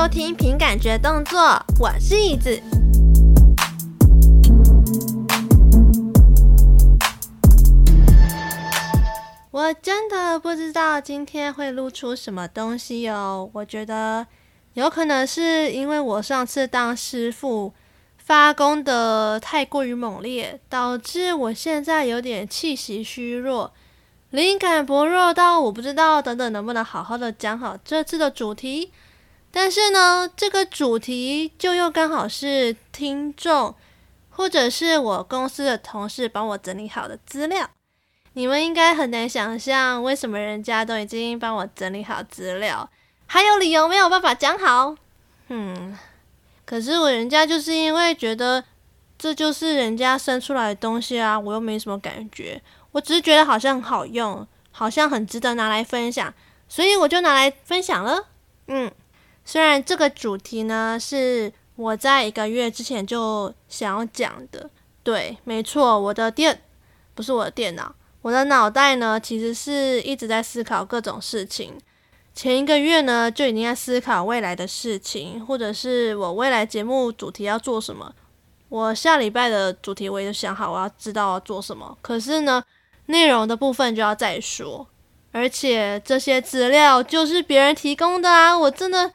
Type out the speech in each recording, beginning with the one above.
收听凭感觉动作，我是椅子。我真的不知道今天会露出什么东西哦。我觉得有可能是因为我上次当师傅发功的太过于猛烈，导致我现在有点气息虚弱。灵感薄弱到我不知道等等能不能好好的讲好这次的主题，但是呢，这个主题就又刚好是听众或者是我公司的同事帮我整理好的资料。你们应该很难想象为什么人家都已经帮我整理好资料，还有理由没有办法讲好。嗯，可是我人家就是因为觉得这就是人家生出来的东西啊，我又没什么感觉。我只是觉得好像很好用，好像很值得拿来分享，所以我就拿来分享了。嗯，虽然这个主题呢是我在一个月之前就想要讲的，对，没错，我的电不是我的电脑，我的脑袋呢其实是一直在思考各种事情。前一个月呢就已经在思考未来的事情，或者是我未来节目主题要做什么。我下礼拜的主题我也想好，我要知道要做什么。可是呢。内容的部分就要再说，而且这些资料就是别人提供的啊，我真的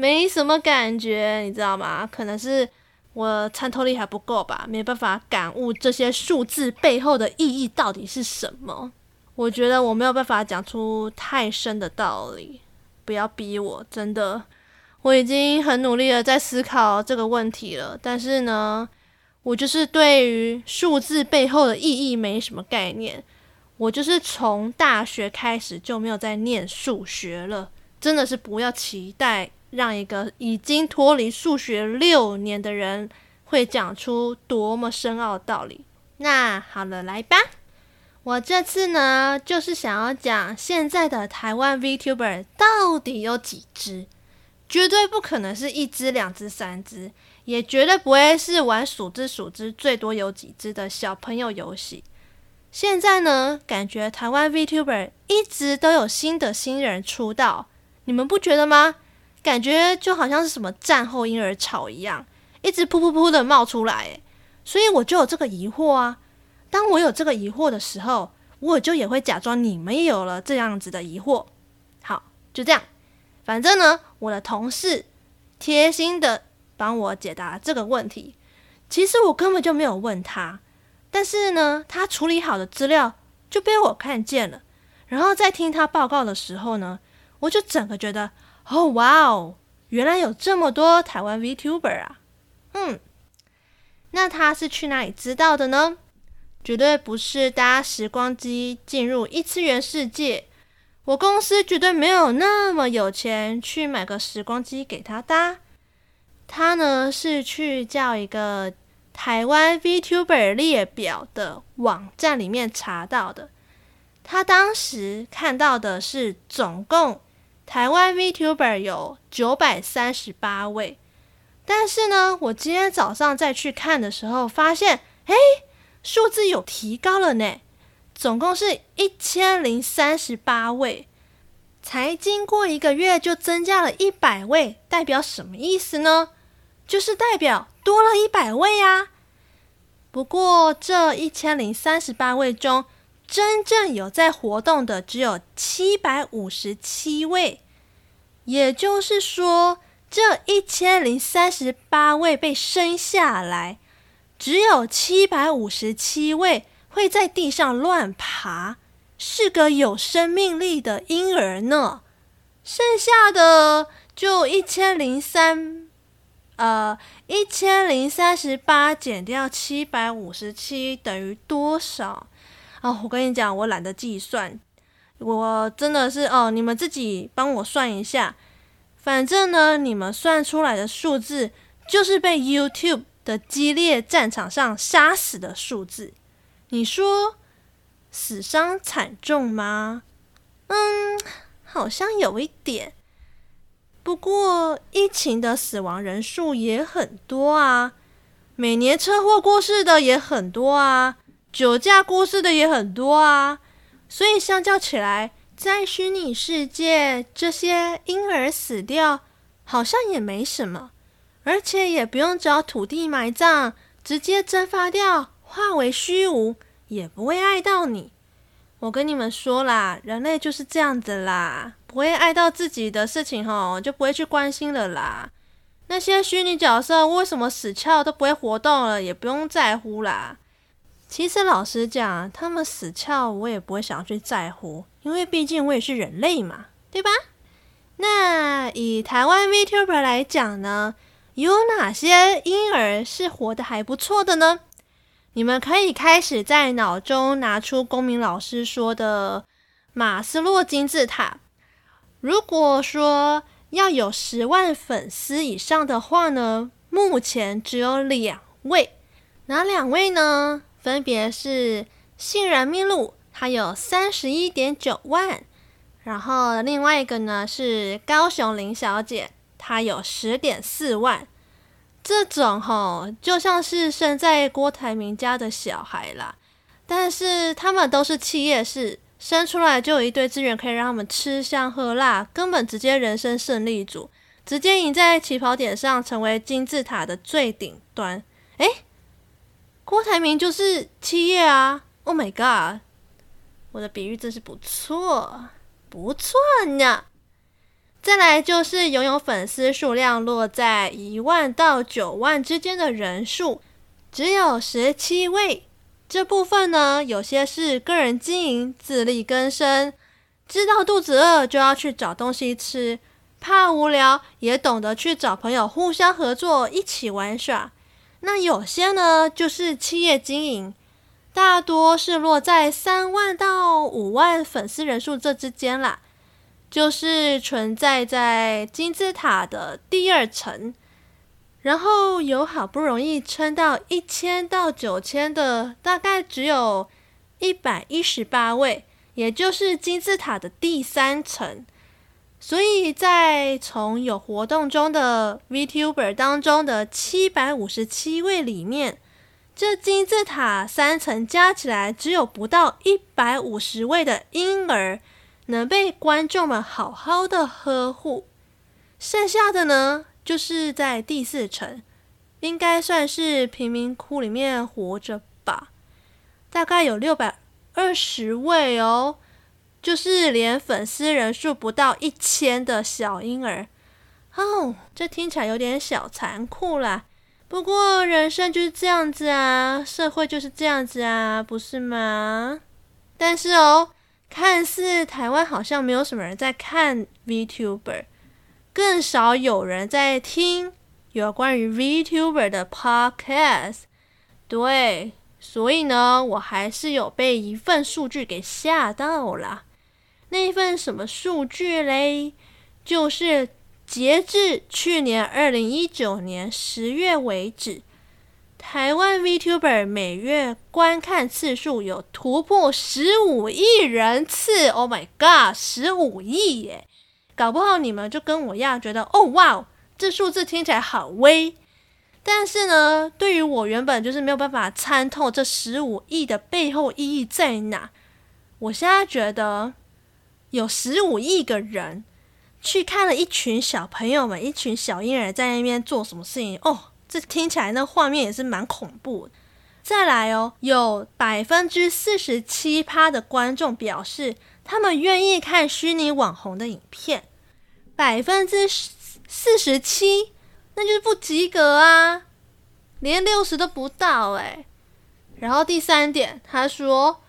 没什么感觉，你知道吗？可能是我参透力还不够吧，没办法感悟这些数字背后的意义到底是什么。我觉得我没有办法讲出太深的道理，不要逼我，真的，我已经很努力的在思考这个问题了，但是呢。我就是对于数字背后的意义没什么概念，我就是从大学开始就没有再念数学了，真的是不要期待让一个已经脱离数学六年的人会讲出多么深奥的道理。那好了，来吧，我这次呢就是想要讲现在的台湾 VTuber 到底有几只，绝对不可能是一只、两只、三只。也绝对不会是玩数只数只最多有几只的小朋友游戏。现在呢，感觉台湾 VTuber 一直都有新的新人出道，你们不觉得吗？感觉就好像是什么战后婴儿潮一样，一直噗噗噗的冒出来。所以我就有这个疑惑啊。当我有这个疑惑的时候，我就也会假装你们也有了这样子的疑惑。好，就这样。反正呢，我的同事贴心的。帮我解答这个问题，其实我根本就没有问他，但是呢，他处理好的资料就被我看见了。然后在听他报告的时候呢，我就整个觉得，哦，哇哦，原来有这么多台湾 VTuber 啊！嗯，那他是去哪里知道的呢？绝对不是搭时光机进入异次元世界，我公司绝对没有那么有钱去买个时光机给他搭。他呢是去叫一个台湾 VTuber 列表的网站里面查到的。他当时看到的是总共台湾 VTuber 有九百三十八位，但是呢，我今天早上再去看的时候，发现，诶，数字有提高了呢，总共是一千零三十八位，才经过一个月就增加了一百位，代表什么意思呢？就是代表多了一百位啊！不过这一千零三十八位中，真正有在活动的只有七百五十七位。也就是说，这一千零三十八位被生下来，只有七百五十七位会在地上乱爬，是个有生命力的婴儿呢。剩下的就一千零三。呃，一千零三十八减掉七百五十七等于多少？哦，我跟你讲，我懒得计算，我真的是哦，你们自己帮我算一下。反正呢，你们算出来的数字就是被 YouTube 的激烈战场上杀死的数字。你说死伤惨重吗？嗯，好像有一点。不过，疫情的死亡人数也很多啊，每年车祸过世的也很多啊，酒驾过世的也很多啊，所以相较起来，在虚拟世界这些婴儿死掉，好像也没什么，而且也不用找土地埋葬，直接蒸发掉，化为虚无，也不会碍到你。我跟你们说啦，人类就是这样子啦，不会碍到自己的事情吼，就不会去关心了啦。那些虚拟角色为什么死翘都不会活动了，也不用在乎啦。其实老实讲，他们死翘我也不会想要去在乎，因为毕竟我也是人类嘛，对吧？那以台湾 VTuber 来讲呢，有哪些婴儿是活得还不错的呢？你们可以开始在脑中拿出公民老师说的马斯洛金字塔。如果说要有十万粉丝以上的话呢，目前只有两位，哪两位呢？分别是杏仁蜜露，它有三十一点九万，然后另外一个呢是高雄林小姐，她有十点四万。这种吼就像是生在郭台铭家的小孩啦，但是他们都是企业式，生出来就有一堆资源可以让他们吃香喝辣，根本直接人生胜利组，直接赢在起跑点上，成为金字塔的最顶端。诶郭台铭就是企业啊！Oh my god，我的比喻真是不错，不错呢。再来就是拥有粉丝数量落在一万到九万之间的人数，只有十七位。这部分呢，有些是个人经营、自力更生，知道肚子饿就要去找东西吃，怕无聊也懂得去找朋友互相合作，一起玩耍。那有些呢，就是企业经营，大多是落在三万到五万粉丝人数这之间啦，就是存在在金字塔的第二层，然后有好不容易撑到一千到九千的，大概只有一百一十八位，也就是金字塔的第三层。所以在从有活动中的 VTuber 当中的七百五十七位里面，这金字塔三层加起来只有不到一百五十位的婴儿能被观众们好好的呵护，剩下的呢，就是在第四层，应该算是贫民窟里面活着吧，大概有六百二十位哦。就是连粉丝人数不到一千的小婴儿，哦，这听起来有点小残酷啦。不过人生就是这样子啊，社会就是这样子啊，不是吗？但是哦，看似台湾好像没有什么人在看 VTuber，更少有人在听有关于 VTuber 的 Podcast。对，所以呢，我还是有被一份数据给吓到了。那一份什么数据嘞？就是截至去年二零一九年十月为止，台湾 VTuber 每月观看次数有突破十五亿人次。Oh my god，十五亿耶！搞不好你们就跟我一样觉得，哦哇，这数字听起来好微。但是呢，对于我原本就是没有办法参透这十五亿的背后意义在哪，我现在觉得。有十五亿个人去看了一群小朋友们，一群小婴儿在那边做什么事情？哦，这听起来那画面也是蛮恐怖的。再来哦，有百分之四十七趴的观众表示他们愿意看虚拟网红的影片，百分之四十七，那就是不及格啊，连六十都不到哎。然后第三点，他说。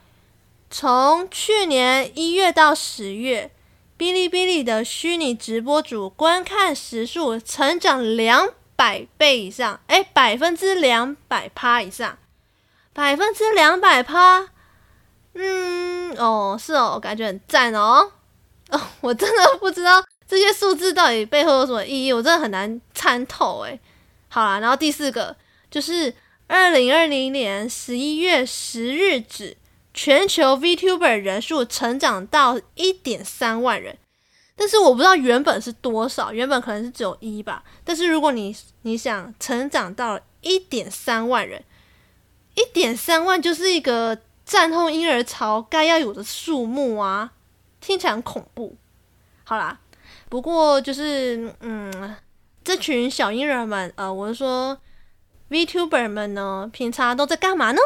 从去年一月到十月，哔哩哔哩的虚拟直播主观看时数成长两百倍以上，哎，百分之两百趴以上，百分之两百趴，嗯，哦，是哦，感觉很赞哦，哦，我真的不知道这些数字到底背后有什么意义，我真的很难参透，哎，好啦，然后第四个就是二零二零年十一月十日止。全球 VTuber 人数成长到一点三万人，但是我不知道原本是多少，原本可能是只有一吧。但是如果你你想成长到一点三万人，一点三万就是一个战后婴儿潮该要有的数目啊，听起来很恐怖。好啦，不过就是嗯，这群小婴儿们，呃，我是说 VTuber 们呢，平常都在干嘛呢？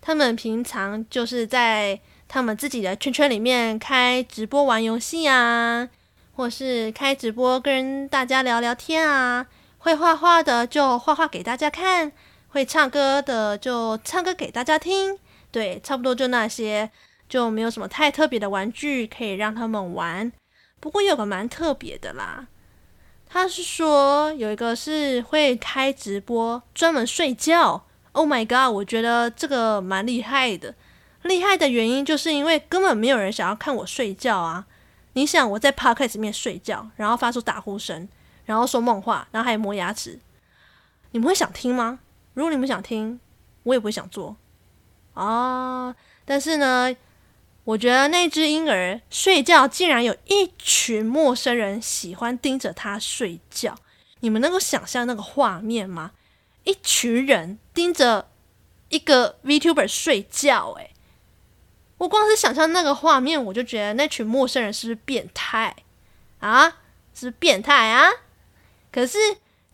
他们平常就是在他们自己的圈圈里面开直播玩游戏啊，或是开直播跟大家聊聊天啊。会画画的就画画给大家看，会唱歌的就唱歌给大家听。对，差不多就那些，就没有什么太特别的玩具可以让他们玩。不过有个蛮特别的啦，他是说有一个是会开直播专门睡觉。Oh my god！我觉得这个蛮厉害的。厉害的原因就是因为根本没有人想要看我睡觉啊！你想我在 podcast 里面睡觉，然后发出打呼声，然后说梦话，然后还磨牙齿，你们会想听吗？如果你们想听，我也不会想做啊。但是呢，我觉得那只婴儿睡觉竟然有一群陌生人喜欢盯着他睡觉，你们能够想象那个画面吗？一群人盯着一个 VTuber 睡觉，诶，我光是想象那个画面，我就觉得那群陌生人是不是变态啊？是变态啊？可是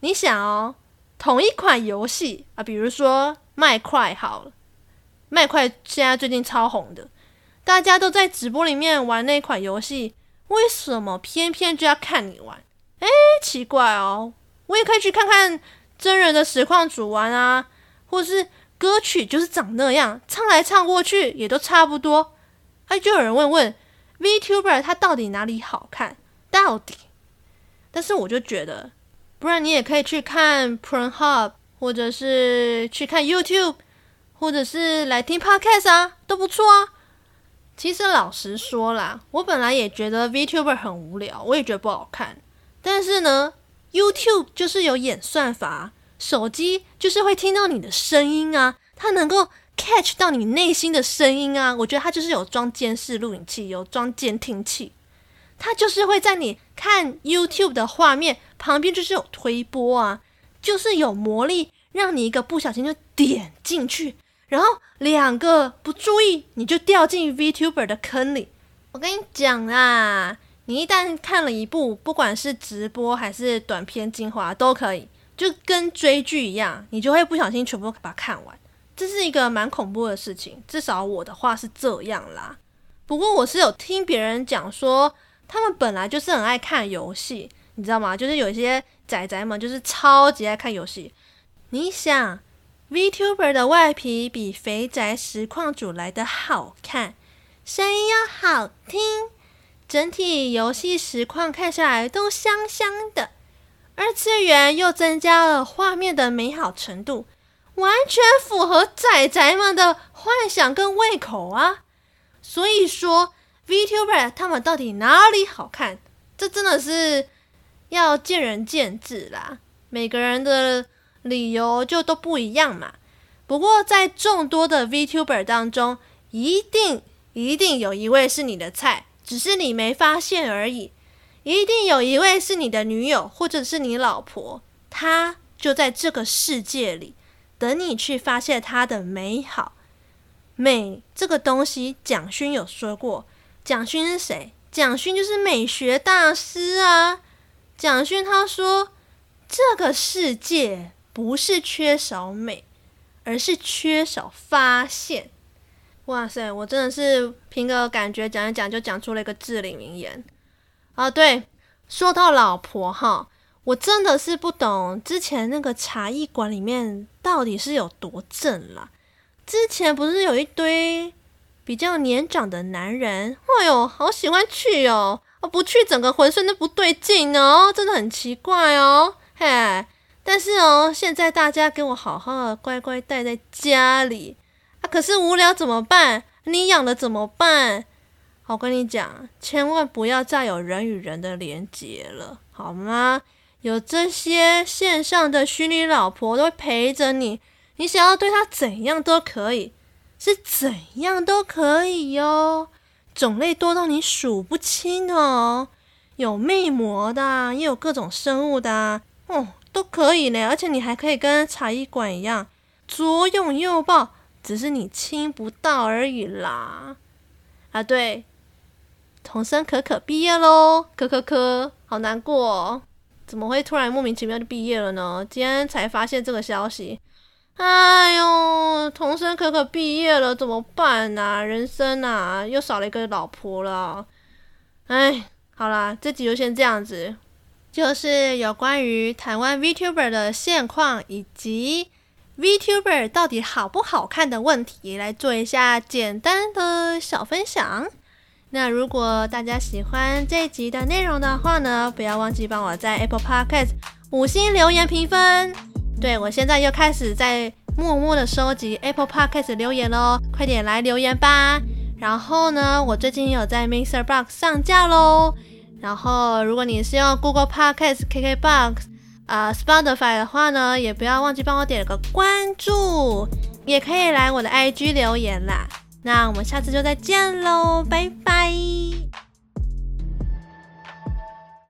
你想哦，同一款游戏啊，比如说麦块好了，麦块现在最近超红的，大家都在直播里面玩那款游戏，为什么偏偏就要看你玩？诶，奇怪哦，我也可以去看看。真人的实况主玩啊，或是歌曲就是长那样，唱来唱过去也都差不多。哎，就有人问问 VTuber 他到底哪里好看？到底？但是我就觉得，不然你也可以去看 Pornhub，或者是去看 YouTube，或者是来听 Podcast 啊，都不错啊。其实老实说啦，我本来也觉得 VTuber 很无聊，我也觉得不好看。但是呢。YouTube 就是有演算法，手机就是会听到你的声音啊，它能够 catch 到你内心的声音啊。我觉得它就是有装监视录影器，有装监听器，它就是会在你看 YouTube 的画面旁边就是有推播啊，就是有魔力，让你一个不小心就点进去，然后两个不注意你就掉进 VTuber 的坑里。我跟你讲啊。你一旦看了一部，不管是直播还是短片精华都可以，就跟追剧一样，你就会不小心全部把它看完。这是一个蛮恐怖的事情，至少我的话是这样啦。不过我是有听别人讲说，他们本来就是很爱看游戏，你知道吗？就是有一些宅宅们就是超级爱看游戏。你想，VTuber 的外皮比肥宅实况主来的好看，声音又好听。整体游戏实况看下来都香香的，二次元又增加了画面的美好程度，完全符合宅宅们的幻想跟胃口啊！所以说，VTuber 他们到底哪里好看？这真的是要见仁见智啦，每个人的理由就都不一样嘛。不过在众多的 VTuber 当中，一定一定有一位是你的菜。只是你没发现而已，一定有一位是你的女友或者是你老婆，她就在这个世界里等你去发现她的美好。美这个东西，蒋勋有说过，蒋勋是谁？蒋勋就是美学大师啊。蒋勋他说，这个世界不是缺少美，而是缺少发现。哇塞，我真的是凭个感觉讲一讲就讲出了一个至理名言啊！对，说到老婆哈，我真的是不懂之前那个茶艺馆里面到底是有多正啦。之前不是有一堆比较年长的男人，哎呦，好喜欢去哦，不去整个浑身都不对劲哦，真的很奇怪哦，嘿。但是哦，现在大家给我好好的乖乖待在家里。可是无聊怎么办？你养了怎么办？我跟你讲，千万不要再有人与人的连接了，好吗？有这些线上的虚拟老婆都会陪着你，你想要对她怎样都可以，是怎样都可以哟。种类多到你数不清哦，有魅魔的，也有各种生物的，哦，都可以呢。而且你还可以跟茶艺馆一样，左拥右抱。只是你亲不到而已啦，啊对，童声可可毕业喽，可可可，好难过哦。怎么会突然莫名其妙就毕业了呢？今天才发现这个消息。哎呦，童声可可毕业了，怎么办啊？人生啊，又少了一个老婆了。哎，好啦，这集就先这样子，就是有关于台湾 VTuber 的现况以及 VTuber 到底好不好看的问题，来做一下简单的小分享。那如果大家喜欢这一集的内容的话呢，不要忘记帮我在 Apple Podcast 五星留言评分。对，我现在又开始在默默的收集 Apple Podcast 留言喽，快点来留言吧。然后呢，我最近有在 Mixer Box 上架喽。然后如果你是用 Google Podcast、KK Box 啊、Spotify 的话呢，也不要忘记帮我点个关注，也可以来我的 IG 留言啦。那我们下次就再见喽，拜拜。